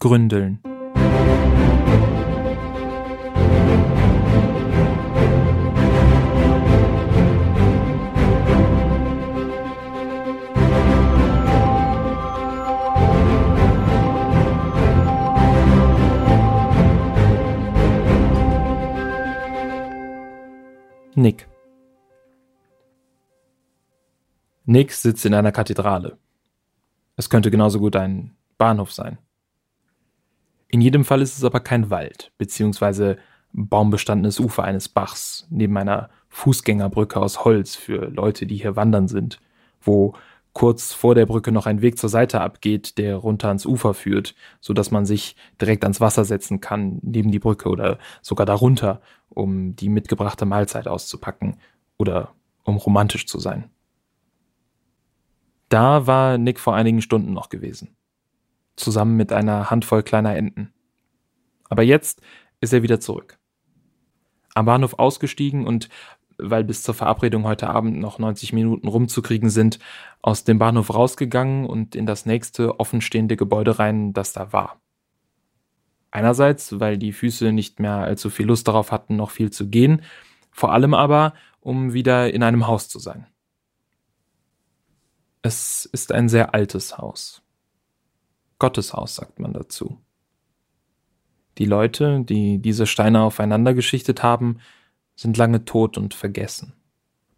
Gründeln. Nick. Nick sitzt in einer Kathedrale. Es könnte genauso gut ein Bahnhof sein. In jedem Fall ist es aber kein Wald, beziehungsweise baumbestandenes Ufer eines Bachs, neben einer Fußgängerbrücke aus Holz für Leute, die hier wandern sind, wo kurz vor der Brücke noch ein Weg zur Seite abgeht, der runter ans Ufer führt, so dass man sich direkt ans Wasser setzen kann, neben die Brücke oder sogar darunter, um die mitgebrachte Mahlzeit auszupacken oder um romantisch zu sein. Da war Nick vor einigen Stunden noch gewesen. Zusammen mit einer Handvoll kleiner Enten. Aber jetzt ist er wieder zurück. Am Bahnhof ausgestiegen und weil bis zur Verabredung heute Abend noch 90 Minuten rumzukriegen sind, aus dem Bahnhof rausgegangen und in das nächste offenstehende Gebäude rein, das da war. Einerseits, weil die Füße nicht mehr allzu viel Lust darauf hatten, noch viel zu gehen, vor allem aber, um wieder in einem Haus zu sein. Es ist ein sehr altes Haus. Gotteshaus sagt man dazu. Die Leute, die diese Steine aufeinander geschichtet haben, sind lange tot und vergessen.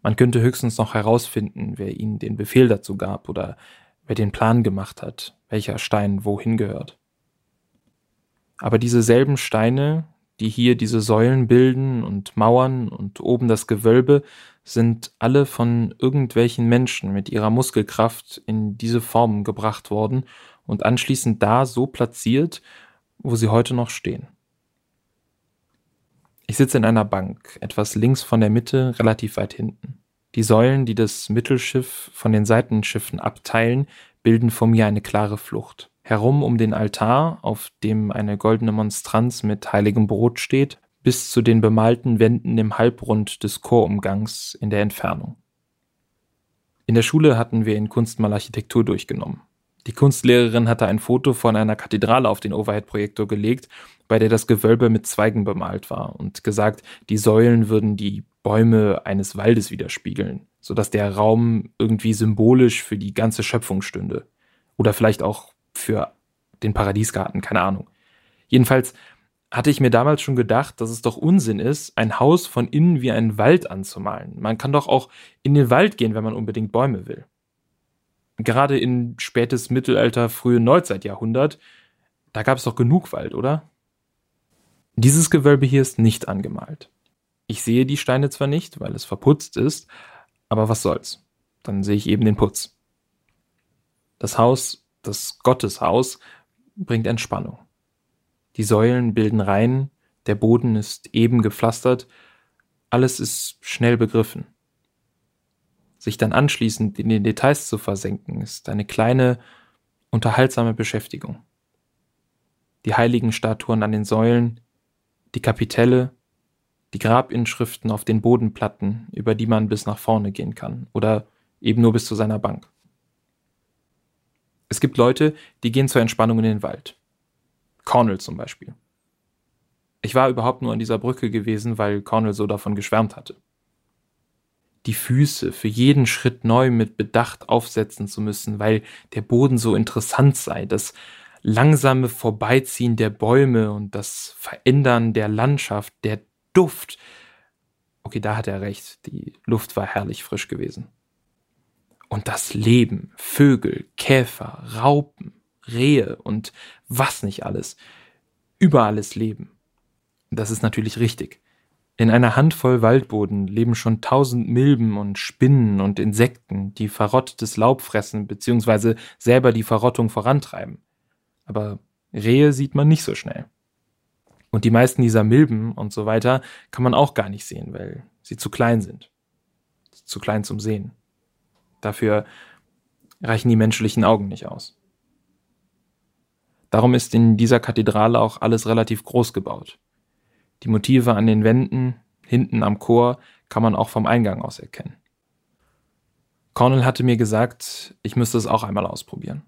Man könnte höchstens noch herausfinden, wer ihnen den Befehl dazu gab oder wer den Plan gemacht hat, welcher Stein wohin gehört. Aber diese selben Steine, die hier diese Säulen bilden und Mauern und oben das Gewölbe, sind alle von irgendwelchen Menschen mit ihrer Muskelkraft in diese Formen gebracht worden und anschließend da so platziert, wo sie heute noch stehen. Ich sitze in einer Bank, etwas links von der Mitte, relativ weit hinten. Die Säulen, die das Mittelschiff von den Seitenschiffen abteilen, bilden vor mir eine klare Flucht. Herum um den Altar, auf dem eine goldene Monstranz mit heiligem Brot steht, bis zu den bemalten Wänden im Halbrund des Chorumgangs in der Entfernung. In der Schule hatten wir in Kunstmalarchitektur durchgenommen. Die Kunstlehrerin hatte ein Foto von einer Kathedrale auf den Overhead-Projektor gelegt, bei der das Gewölbe mit Zweigen bemalt war und gesagt, die Säulen würden die Bäume eines Waldes widerspiegeln, sodass der Raum irgendwie symbolisch für die ganze Schöpfung stünde. Oder vielleicht auch für den Paradiesgarten, keine Ahnung. Jedenfalls hatte ich mir damals schon gedacht, dass es doch Unsinn ist, ein Haus von innen wie einen Wald anzumalen. Man kann doch auch in den Wald gehen, wenn man unbedingt Bäume will gerade in spätes Mittelalter, frühe Neuzeitjahrhundert, da gab es doch genug Wald, oder? Dieses Gewölbe hier ist nicht angemalt. Ich sehe die Steine zwar nicht, weil es verputzt ist, aber was soll's? Dann sehe ich eben den Putz. Das Haus, das Gotteshaus, bringt Entspannung. Die Säulen bilden Reihen, der Boden ist eben gepflastert, alles ist schnell begriffen. Sich dann anschließend in den Details zu versenken, ist eine kleine, unterhaltsame Beschäftigung. Die heiligen Statuen an den Säulen, die Kapitelle, die Grabinschriften auf den Bodenplatten, über die man bis nach vorne gehen kann oder eben nur bis zu seiner Bank. Es gibt Leute, die gehen zur Entspannung in den Wald. Cornell zum Beispiel. Ich war überhaupt nur an dieser Brücke gewesen, weil Cornell so davon geschwärmt hatte die Füße für jeden Schritt neu mit Bedacht aufsetzen zu müssen, weil der Boden so interessant sei, das langsame Vorbeiziehen der Bäume und das Verändern der Landschaft, der Duft. Okay, da hat er recht, die Luft war herrlich frisch gewesen. Und das Leben, Vögel, Käfer, Raupen, Rehe und was nicht alles. Überall ist Leben. Das ist natürlich richtig. In einer Handvoll Waldboden leben schon tausend Milben und Spinnen und Insekten, die verrottetes Laub fressen bzw. selber die Verrottung vorantreiben. Aber Rehe sieht man nicht so schnell. Und die meisten dieser Milben und so weiter kann man auch gar nicht sehen, weil sie zu klein sind. Zu klein zum Sehen. Dafür reichen die menschlichen Augen nicht aus. Darum ist in dieser Kathedrale auch alles relativ groß gebaut. Die Motive an den Wänden, hinten am Chor, kann man auch vom Eingang aus erkennen. Cornell hatte mir gesagt, ich müsste es auch einmal ausprobieren.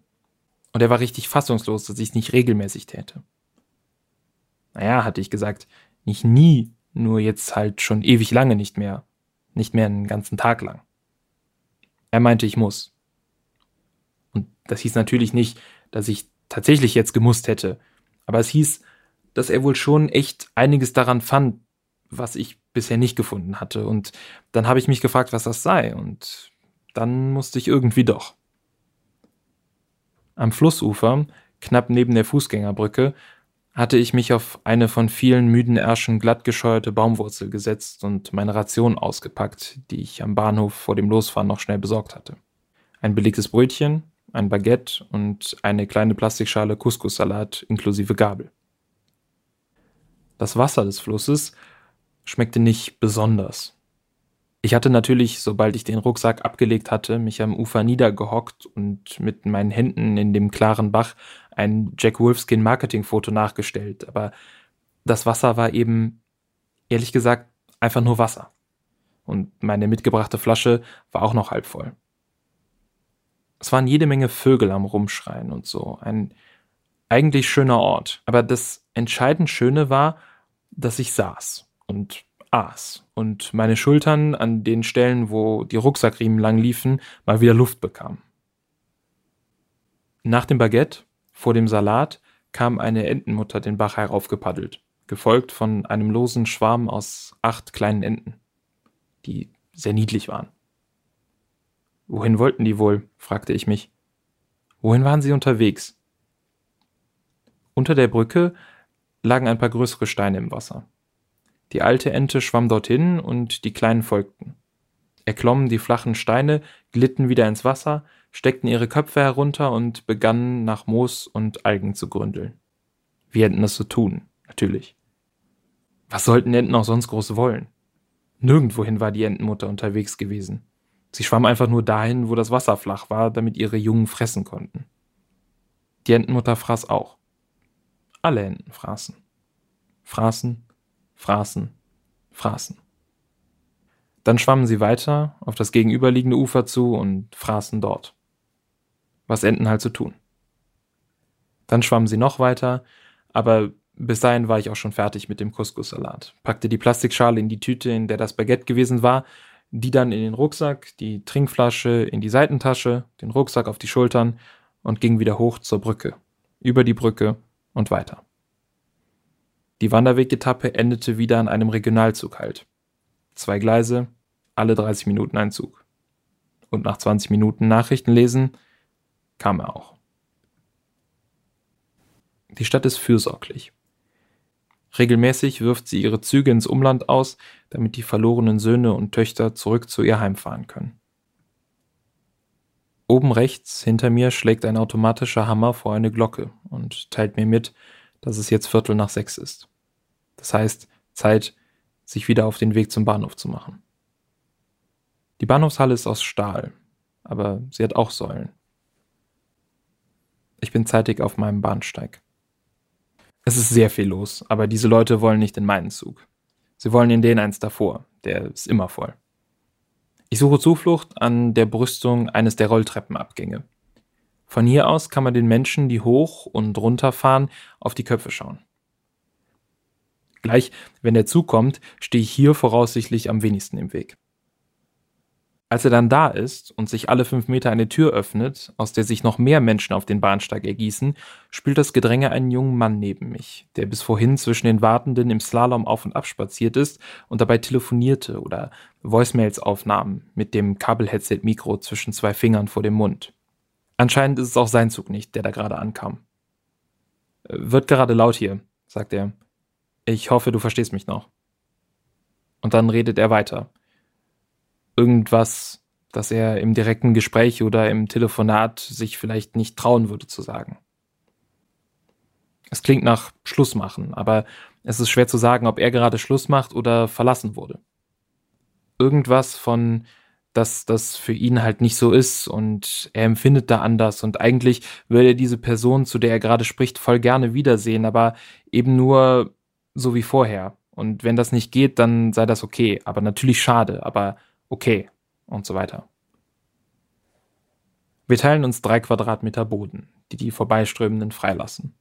Und er war richtig fassungslos, dass ich es nicht regelmäßig täte. Naja, hatte ich gesagt, nicht nie, nur jetzt halt schon ewig lange nicht mehr. Nicht mehr einen ganzen Tag lang. Er meinte, ich muss. Und das hieß natürlich nicht, dass ich tatsächlich jetzt gemusst hätte, aber es hieß, dass er wohl schon echt einiges daran fand, was ich bisher nicht gefunden hatte. Und dann habe ich mich gefragt, was das sei, und dann musste ich irgendwie doch. Am Flussufer, knapp neben der Fußgängerbrücke, hatte ich mich auf eine von vielen müden Ärschen glattgescheuerte Baumwurzel gesetzt und meine Ration ausgepackt, die ich am Bahnhof vor dem Losfahren noch schnell besorgt hatte. Ein belegtes Brötchen, ein Baguette und eine kleine Plastikschale Couscous-Salat inklusive Gabel. Das Wasser des Flusses schmeckte nicht besonders. Ich hatte natürlich, sobald ich den Rucksack abgelegt hatte, mich am Ufer niedergehockt und mit meinen Händen in dem klaren Bach ein Jack Wolfskin Marketingfoto nachgestellt, aber das Wasser war eben, ehrlich gesagt, einfach nur Wasser. Und meine mitgebrachte Flasche war auch noch halb voll. Es waren jede Menge Vögel am Rumschreien und so. Ein eigentlich schöner Ort. Aber das entscheidend Schöne war, dass ich saß und aß und meine Schultern an den Stellen, wo die Rucksackriemen lang liefen, mal wieder Luft bekamen. Nach dem Baguette, vor dem Salat, kam eine Entenmutter den Bach heraufgepaddelt, gefolgt von einem losen Schwarm aus acht kleinen Enten, die sehr niedlich waren. Wohin wollten die wohl? fragte ich mich. Wohin waren sie unterwegs? Unter der Brücke lagen ein paar größere Steine im Wasser. Die alte Ente schwamm dorthin und die Kleinen folgten. Erklommen die flachen Steine, glitten wieder ins Wasser, steckten ihre Köpfe herunter und begannen nach Moos und Algen zu gründeln. Wie Enten das so tun, natürlich. Was sollten Enten auch sonst groß wollen? Nirgendwohin war die Entenmutter unterwegs gewesen. Sie schwamm einfach nur dahin, wo das Wasser flach war, damit ihre Jungen fressen konnten. Die Entenmutter fraß auch. Alle Enten fraßen. Fraßen fraßen, fraßen. Dann schwammen sie weiter auf das gegenüberliegende Ufer zu und fraßen dort. Was Enten halt so tun. Dann schwammen sie noch weiter, aber bis dahin war ich auch schon fertig mit dem Couscous-Salat, packte die Plastikschale in die Tüte, in der das Baguette gewesen war, die dann in den Rucksack, die Trinkflasche in die Seitentasche, den Rucksack auf die Schultern und ging wieder hoch zur Brücke, über die Brücke und weiter. Die Wanderwegetappe endete wieder an einem Regionalzug halt. Zwei Gleise, alle 30 Minuten ein Zug. Und nach 20 Minuten Nachrichten lesen kam er auch. Die Stadt ist fürsorglich. Regelmäßig wirft sie ihre Züge ins Umland aus, damit die verlorenen Söhne und Töchter zurück zu ihr heimfahren können. Oben rechts hinter mir schlägt ein automatischer Hammer vor eine Glocke und teilt mir mit, dass es jetzt Viertel nach sechs ist. Das heißt, Zeit, sich wieder auf den Weg zum Bahnhof zu machen. Die Bahnhofshalle ist aus Stahl, aber sie hat auch Säulen. Ich bin zeitig auf meinem Bahnsteig. Es ist sehr viel los, aber diese Leute wollen nicht in meinen Zug. Sie wollen in den eins davor, der ist immer voll. Ich suche Zuflucht an der Brüstung eines der Rolltreppenabgänge. Von hier aus kann man den Menschen, die hoch und runter fahren, auf die Köpfe schauen. Gleich, wenn der Zug kommt, stehe ich hier voraussichtlich am wenigsten im Weg. Als er dann da ist und sich alle fünf Meter eine Tür öffnet, aus der sich noch mehr Menschen auf den Bahnsteig ergießen, spült das Gedränge einen jungen Mann neben mich, der bis vorhin zwischen den Wartenden im Slalom auf und ab spaziert ist und dabei telefonierte oder Voicemails aufnahm mit dem Kabelheadset-Mikro zwischen zwei Fingern vor dem Mund. Anscheinend ist es auch sein Zug nicht, der da gerade ankam. Äh, wird gerade laut hier, sagt er. Ich hoffe, du verstehst mich noch. Und dann redet er weiter. Irgendwas, das er im direkten Gespräch oder im Telefonat sich vielleicht nicht trauen würde zu sagen. Es klingt nach Schluss machen, aber es ist schwer zu sagen, ob er gerade Schluss macht oder verlassen wurde. Irgendwas von dass das für ihn halt nicht so ist und er empfindet da anders und eigentlich würde er diese Person, zu der er gerade spricht, voll gerne wiedersehen, aber eben nur so wie vorher. Und wenn das nicht geht, dann sei das okay. Aber natürlich schade, aber okay und so weiter. Wir teilen uns drei Quadratmeter Boden, die die Vorbeiströmenden freilassen.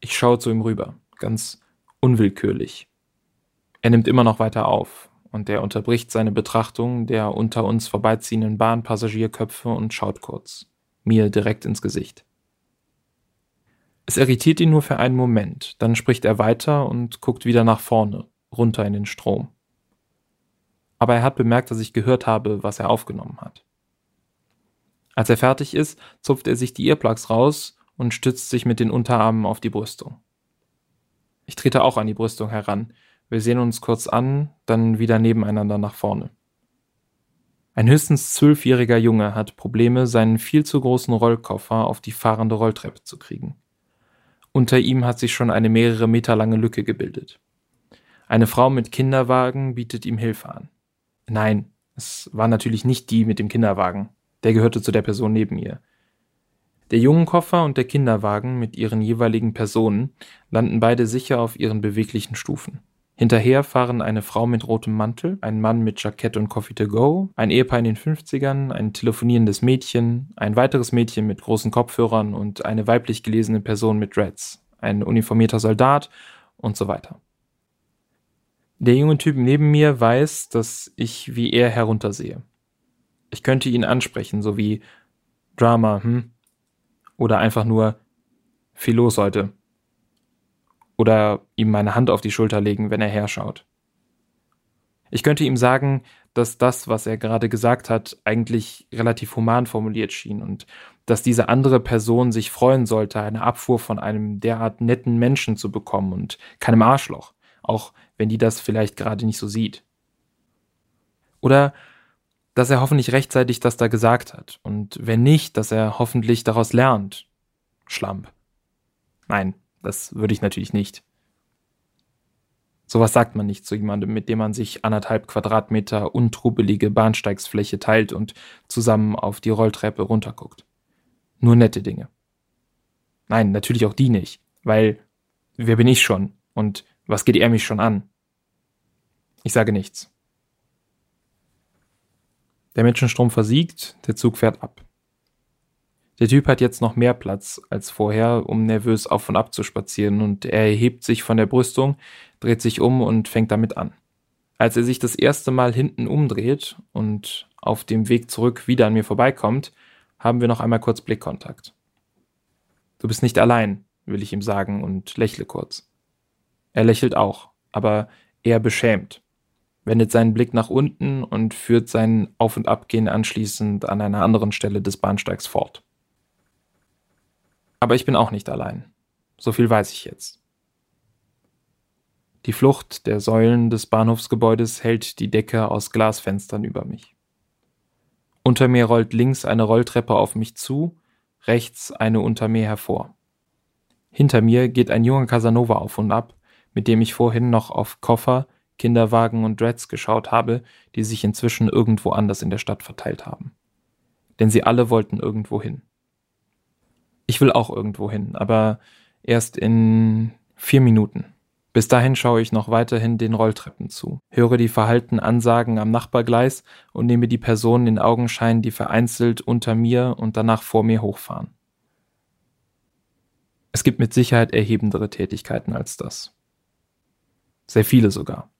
Ich schaue zu ihm rüber, ganz unwillkürlich. Er nimmt immer noch weiter auf, und er unterbricht seine Betrachtung der unter uns vorbeiziehenden Bahnpassagierköpfe und schaut kurz, mir direkt ins Gesicht. Es irritiert ihn nur für einen Moment, dann spricht er weiter und guckt wieder nach vorne, runter in den Strom. Aber er hat bemerkt, dass ich gehört habe, was er aufgenommen hat. Als er fertig ist, zupft er sich die Earplugs raus und stützt sich mit den Unterarmen auf die Brüstung. Ich trete auch an die Brüstung heran. Wir sehen uns kurz an, dann wieder nebeneinander nach vorne. Ein höchstens zwölfjähriger Junge hat Probleme, seinen viel zu großen Rollkoffer auf die fahrende Rolltreppe zu kriegen. Unter ihm hat sich schon eine mehrere Meter lange Lücke gebildet. Eine Frau mit Kinderwagen bietet ihm Hilfe an. Nein, es war natürlich nicht die mit dem Kinderwagen. Der gehörte zu der Person neben ihr. Der Jungenkoffer und der Kinderwagen mit ihren jeweiligen Personen landen beide sicher auf ihren beweglichen Stufen. Hinterher fahren eine Frau mit rotem Mantel, ein Mann mit Jackett und Coffee to go, ein Ehepaar in den 50ern, ein telefonierendes Mädchen, ein weiteres Mädchen mit großen Kopfhörern und eine weiblich gelesene Person mit Dreads, ein uniformierter Soldat und so weiter. Der junge Typ neben mir weiß, dass ich wie er heruntersehe. Ich könnte ihn ansprechen, so wie Drama, hm? Oder einfach nur viel los heute. Oder ihm meine Hand auf die Schulter legen, wenn er herschaut. Ich könnte ihm sagen, dass das, was er gerade gesagt hat, eigentlich relativ human formuliert schien und dass diese andere Person sich freuen sollte, eine Abfuhr von einem derart netten Menschen zu bekommen und keinem Arschloch, auch wenn die das vielleicht gerade nicht so sieht. Oder dass er hoffentlich rechtzeitig das da gesagt hat. Und wenn nicht, dass er hoffentlich daraus lernt. Schlamp. Nein, das würde ich natürlich nicht. Sowas sagt man nicht zu jemandem, mit dem man sich anderthalb Quadratmeter untrubelige Bahnsteigsfläche teilt und zusammen auf die Rolltreppe runterguckt. Nur nette Dinge. Nein, natürlich auch die nicht, weil wer bin ich schon und was geht er mich schon an? Ich sage nichts. Der Menschenstrom versiegt, der Zug fährt ab. Der Typ hat jetzt noch mehr Platz als vorher, um nervös auf und ab zu spazieren, und er erhebt sich von der Brüstung, dreht sich um und fängt damit an. Als er sich das erste Mal hinten umdreht und auf dem Weg zurück wieder an mir vorbeikommt, haben wir noch einmal kurz Blickkontakt. Du bist nicht allein, will ich ihm sagen und lächle kurz. Er lächelt auch, aber eher beschämt wendet seinen Blick nach unten und führt sein Auf- und Abgehen anschließend an einer anderen Stelle des Bahnsteigs fort. Aber ich bin auch nicht allein. So viel weiß ich jetzt. Die Flucht der Säulen des Bahnhofsgebäudes hält die Decke aus Glasfenstern über mich. Unter mir rollt links eine Rolltreppe auf mich zu, rechts eine unter mir hervor. Hinter mir geht ein junger Casanova auf und ab, mit dem ich vorhin noch auf Koffer, Kinderwagen und Dreads geschaut habe, die sich inzwischen irgendwo anders in der Stadt verteilt haben. Denn sie alle wollten irgendwo hin. Ich will auch irgendwo hin, aber erst in vier Minuten. Bis dahin schaue ich noch weiterhin den Rolltreppen zu, höre die verhalten Ansagen am Nachbargleis und nehme die Personen in Augenschein, die vereinzelt unter mir und danach vor mir hochfahren. Es gibt mit Sicherheit erhebendere Tätigkeiten als das. Sehr viele sogar.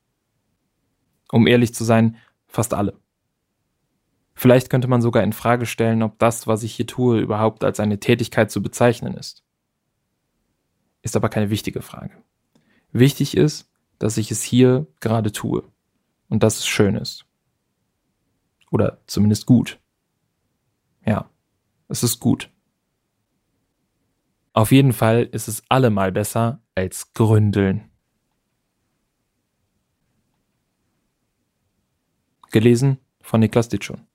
Um ehrlich zu sein, fast alle. Vielleicht könnte man sogar in Frage stellen, ob das, was ich hier tue, überhaupt als eine Tätigkeit zu bezeichnen ist. Ist aber keine wichtige Frage. Wichtig ist, dass ich es hier gerade tue und dass es schön ist. Oder zumindest gut. Ja, es ist gut. Auf jeden Fall ist es allemal besser als Gründeln. Gelesen von Niklas Ditschon.